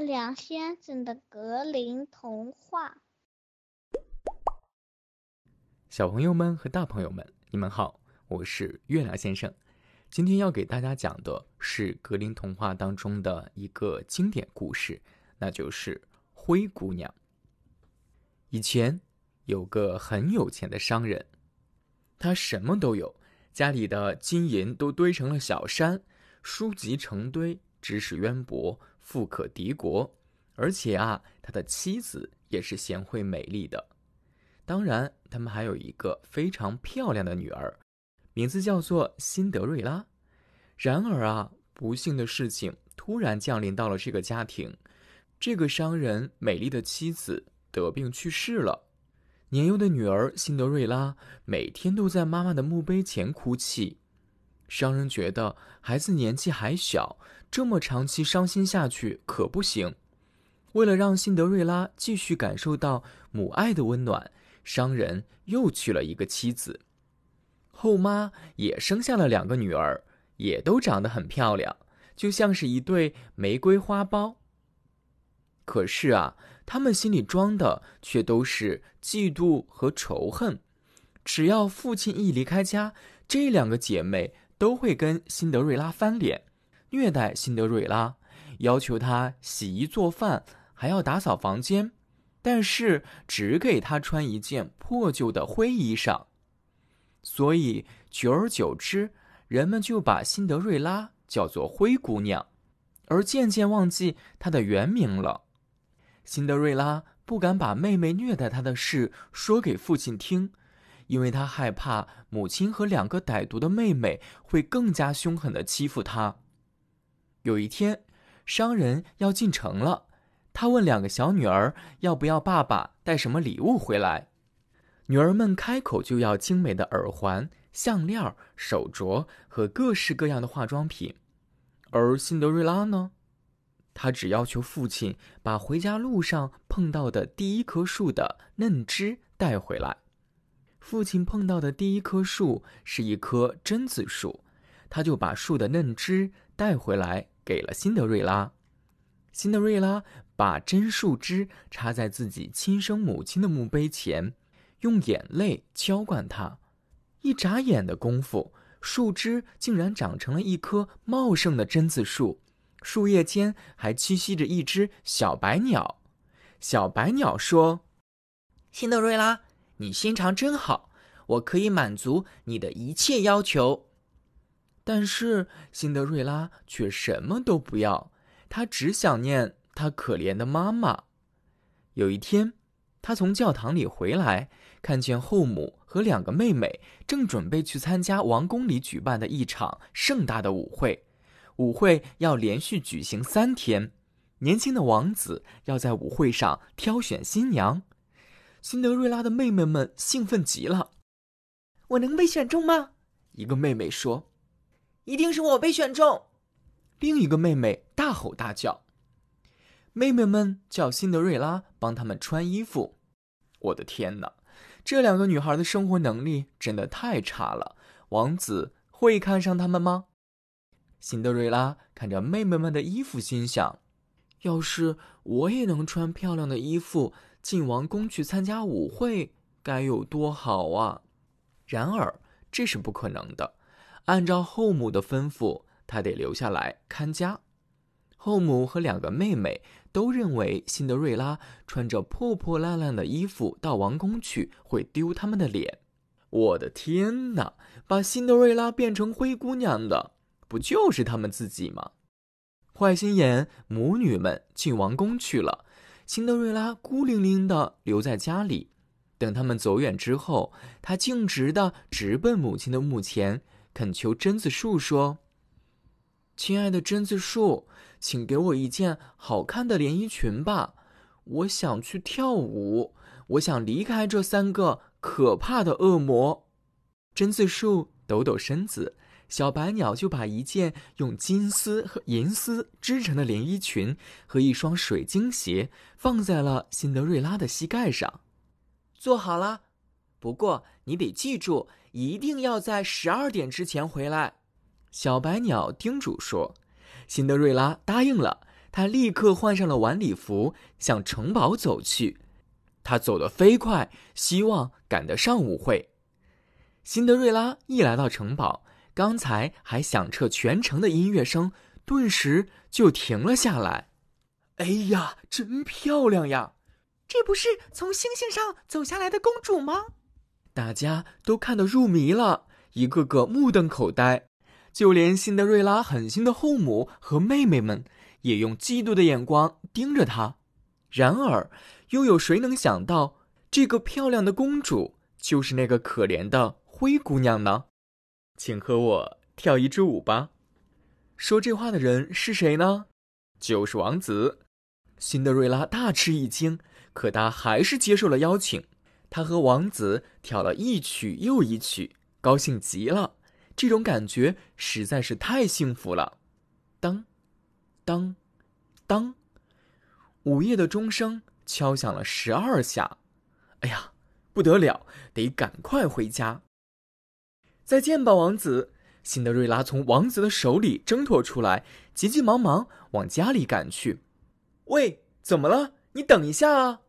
月亮先生的格林童话。小朋友们和大朋友们，你们好，我是月亮先生。今天要给大家讲的是格林童话当中的一个经典故事，那就是《灰姑娘》。以前有个很有钱的商人，他什么都有，家里的金银都堆成了小山，书籍成堆，知识渊博，富可敌国。而且啊，他的妻子也是贤惠美丽的。当然，他们还有一个非常漂亮的女儿。名字叫做辛德瑞拉。然而啊，不幸的事情突然降临到了这个家庭。这个商人美丽的妻子得病去世了，年幼的女儿辛德瑞拉每天都在妈妈的墓碑前哭泣。商人觉得孩子年纪还小，这么长期伤心下去可不行。为了让辛德瑞拉继续感受到母爱的温暖，商人又娶了一个妻子。后妈也生下了两个女儿，也都长得很漂亮，就像是一对玫瑰花苞。可是啊，他们心里装的却都是嫉妒和仇恨。只要父亲一离开家，这两个姐妹都会跟辛德瑞拉翻脸，虐待辛德瑞拉，要求她洗衣做饭，还要打扫房间，但是只给她穿一件破旧的灰衣裳。所以，久而久之，人们就把辛德瑞拉叫做灰姑娘，而渐渐忘记她的原名了。辛德瑞拉不敢把妹妹虐待她的事说给父亲听，因为她害怕母亲和两个歹毒的妹妹会更加凶狠的欺负她。有一天，商人要进城了，他问两个小女儿要不要爸爸带什么礼物回来。女儿们开口就要精美的耳环、项链、手镯和各式各样的化妆品，而辛德瑞拉呢，她只要求父亲把回家路上碰到的第一棵树的嫩枝带回来。父亲碰到的第一棵树是一棵榛子树，他就把树的嫩枝带回来给了辛德瑞拉。辛德瑞拉把真树枝插在自己亲生母亲的墓碑前。用眼泪浇灌它，一眨眼的功夫，树枝竟然长成了一棵茂盛的榛子树，树叶间还栖息着一只小白鸟。小白鸟说：“辛德瑞拉，你心肠真好，我可以满足你的一切要求。”但是辛德瑞拉却什么都不要，她只想念她可怜的妈妈。有一天，她从教堂里回来。看见后母和两个妹妹正准备去参加王宫里举办的一场盛大的舞会，舞会要连续举行三天，年轻的王子要在舞会上挑选新娘。辛德瑞拉的妹妹们兴奋极了：“我能被选中吗？”一个妹妹说：“一定是我被选中。”另一个妹妹大吼大叫。妹妹们叫辛德瑞拉帮他们穿衣服。我的天哪！这两个女孩的生活能力真的太差了，王子会看上她们吗？辛德瑞拉看着妹妹们的衣服，心想：要是我也能穿漂亮的衣服进王宫去参加舞会，该有多好啊！然而这是不可能的，按照后母的吩咐，她得留下来看家。后母和两个妹妹都认为辛德瑞拉穿着破破烂烂的衣服到王宫去会丢他们的脸。我的天哪！把辛德瑞拉变成灰姑娘的，不就是他们自己吗？坏心眼母女们进王宫去了，辛德瑞拉孤零零的留在家里。等他们走远之后，她径直的直奔母亲的墓前，恳求榛子树说：“亲爱的榛子树。”请给我一件好看的连衣裙吧，我想去跳舞，我想离开这三个可怕的恶魔。榛子树抖抖身子，小白鸟就把一件用金丝和银丝织成的连衣裙和一双水晶鞋放在了辛德瑞拉的膝盖上。做好了，不过你得记住，一定要在十二点之前回来。小白鸟叮嘱说。辛德瑞拉答应了，她立刻换上了晚礼服，向城堡走去。他走得飞快，希望赶得上舞会。辛德瑞拉一来到城堡，刚才还响彻全城的音乐声顿时就停了下来。哎呀，真漂亮呀！这不是从星星上走下来的公主吗？大家都看得入迷了，一个个目瞪口呆，就连辛德瑞拉狠心的后母和妹妹们也用嫉妒的眼光盯着她。然而，又有谁能想到，这个漂亮的公主就是那个可怜的灰姑娘呢？请和我跳一支舞吧。说这话的人是谁呢？就是王子。辛德瑞拉大吃一惊，可她还是接受了邀请。她和王子跳了一曲又一曲，高兴极了。这种感觉实在是太幸福了。当，当，当，午夜的钟声敲响了十二下。哎呀，不得了，得赶快回家。再见吧，王子。辛德瑞拉从王子的手里挣脱出来，急急忙忙往家里赶去。喂，怎么了？你等一下啊！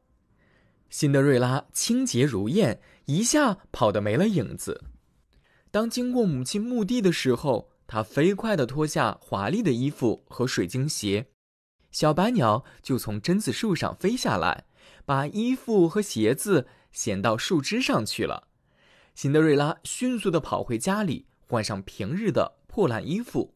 辛德瑞拉清洁如燕，一下跑得没了影子。当经过母亲墓地的时候，她飞快地脱下华丽的衣服和水晶鞋，小白鸟就从榛子树上飞下来，把衣服和鞋子衔到树枝上去了。辛德瑞拉迅速地跑回家里，换上平日的破烂衣服。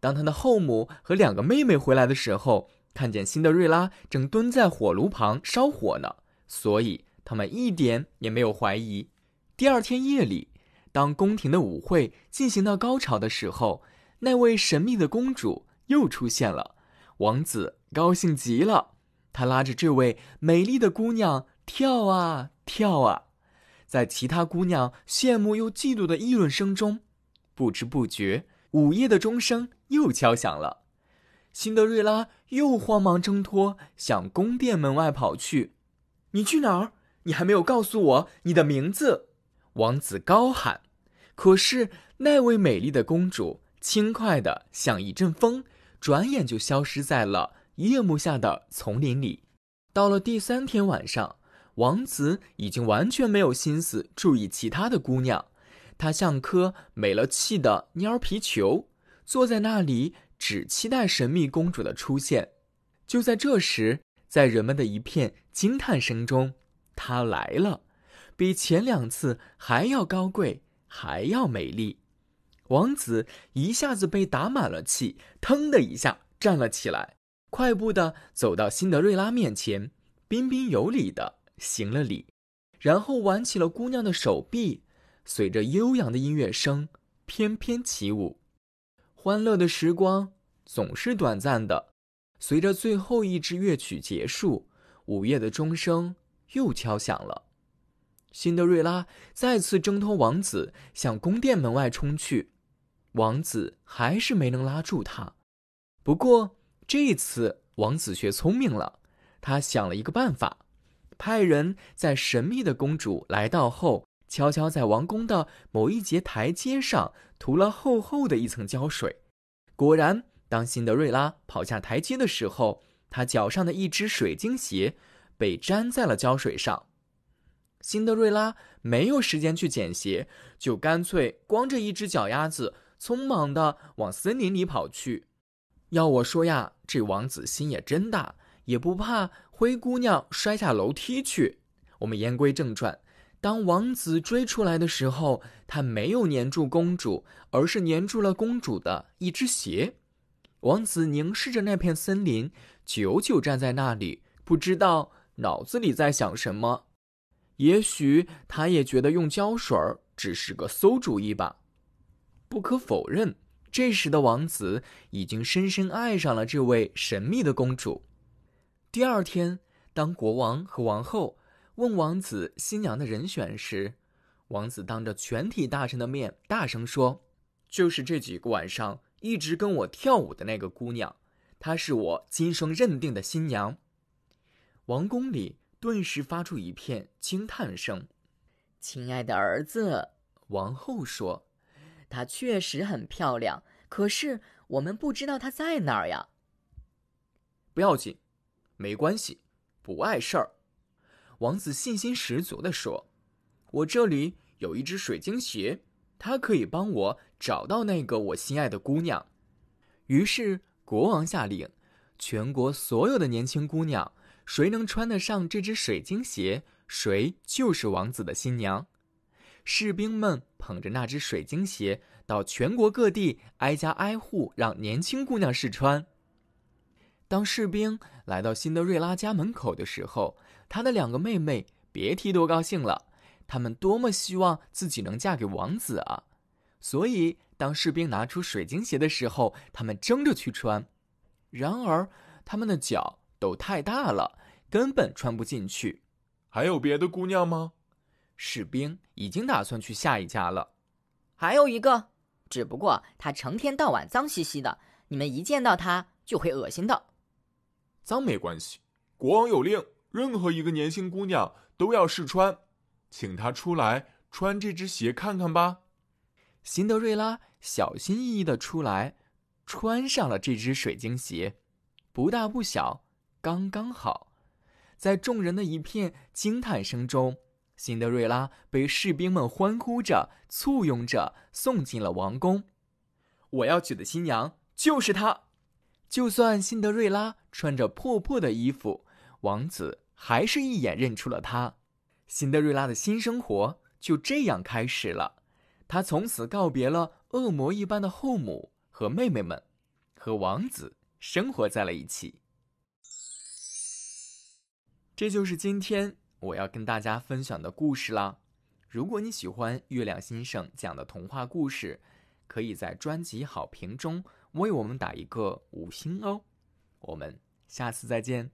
当她的后母和两个妹妹回来的时候，看见辛德瑞拉正蹲在火炉旁烧火呢。所以他们一点也没有怀疑。第二天夜里，当宫廷的舞会进行到高潮的时候，那位神秘的公主又出现了。王子高兴极了，他拉着这位美丽的姑娘跳啊跳啊，在其他姑娘羡慕又嫉妒的议论声中，不知不觉，午夜的钟声又敲响了。辛德瑞拉又慌忙挣脱，向宫殿门外跑去。你去哪儿？你还没有告诉我你的名字。王子高喊。可是那位美丽的公主轻快的像一阵风，转眼就消失在了夜幕下的丛林里。到了第三天晚上，王子已经完全没有心思注意其他的姑娘，他像颗没了气的蔫儿皮球，坐在那里只期待神秘公主的出现。就在这时。在人们的一片惊叹声中，她来了，比前两次还要高贵，还要美丽。王子一下子被打满了气，腾的一下站了起来，快步的走到辛德瑞拉面前，彬彬有礼的行了礼，然后挽起了姑娘的手臂，随着悠扬的音乐声翩翩起舞。欢乐的时光总是短暂的。随着最后一支乐曲结束，午夜的钟声又敲响了。辛德瑞拉再次挣脱王子，向宫殿门外冲去。王子还是没能拉住他。不过这次，王子学聪明了，他想了一个办法，派人在神秘的公主来到后，悄悄在王宫的某一节台阶上涂了厚厚的一层胶水。果然。当辛德瑞拉跑下台阶的时候，她脚上的一只水晶鞋被粘在了胶水上。辛德瑞拉没有时间去捡鞋，就干脆光着一只脚丫子，匆忙的往森林里跑去。要我说呀，这王子心也真大，也不怕灰姑娘摔下楼梯去。我们言归正传，当王子追出来的时候，他没有粘住公主，而是粘住了公主的一只鞋。王子凝视着那片森林，久久站在那里，不知道脑子里在想什么。也许他也觉得用胶水只是个馊主意吧。不可否认，这时的王子已经深深爱上了这位神秘的公主。第二天，当国王和王后问王子新娘的人选时，王子当着全体大臣的面大声说：“就是这几个晚上。”一直跟我跳舞的那个姑娘，她是我今生认定的新娘。王宫里顿时发出一片惊叹声。亲爱的儿子，王后说：“她确实很漂亮，可是我们不知道她在哪儿呀。”不要紧，没关系，不碍事儿。”王子信心十足地说：“我这里有一只水晶鞋，他可以帮我找到那个我心爱的姑娘。”于是国王下令，全国所有的年轻姑娘，谁能穿得上这只水晶鞋，谁就是王子的新娘。士兵们捧着那只水晶鞋，到全国各地挨家挨户让年轻姑娘试穿。当士兵来到辛德瑞拉家门口的时候，她的两个妹妹别提多高兴了。她们多么希望自己能嫁给王子啊！所以，当士兵拿出水晶鞋的时候，他们争着去穿。然而，他们的脚都太大了，根本穿不进去。还有别的姑娘吗？士兵已经打算去下一家了。还有一个，只不过他成天到晚脏兮兮的，你们一见到他就会恶心的。脏没关系，国王有令，任何一个年轻姑娘都要试穿，请她出来穿这只鞋看看吧。辛德瑞拉小心翼翼的出来，穿上了这只水晶鞋，不大不小，刚刚好。在众人的一片惊叹声中。辛德瑞拉被士兵们欢呼着、簇拥着送进了王宫。我要娶的新娘就是她。就算辛德瑞拉穿着破破的衣服，王子还是一眼认出了她。辛德瑞拉的新生活就这样开始了。她从此告别了恶魔一般的后母和妹妹们，和王子生活在了一起。这就是今天。我要跟大家分享的故事啦！如果你喜欢月亮先生讲的童话故事，可以在专辑好评中为我们打一个五星哦。我们下次再见。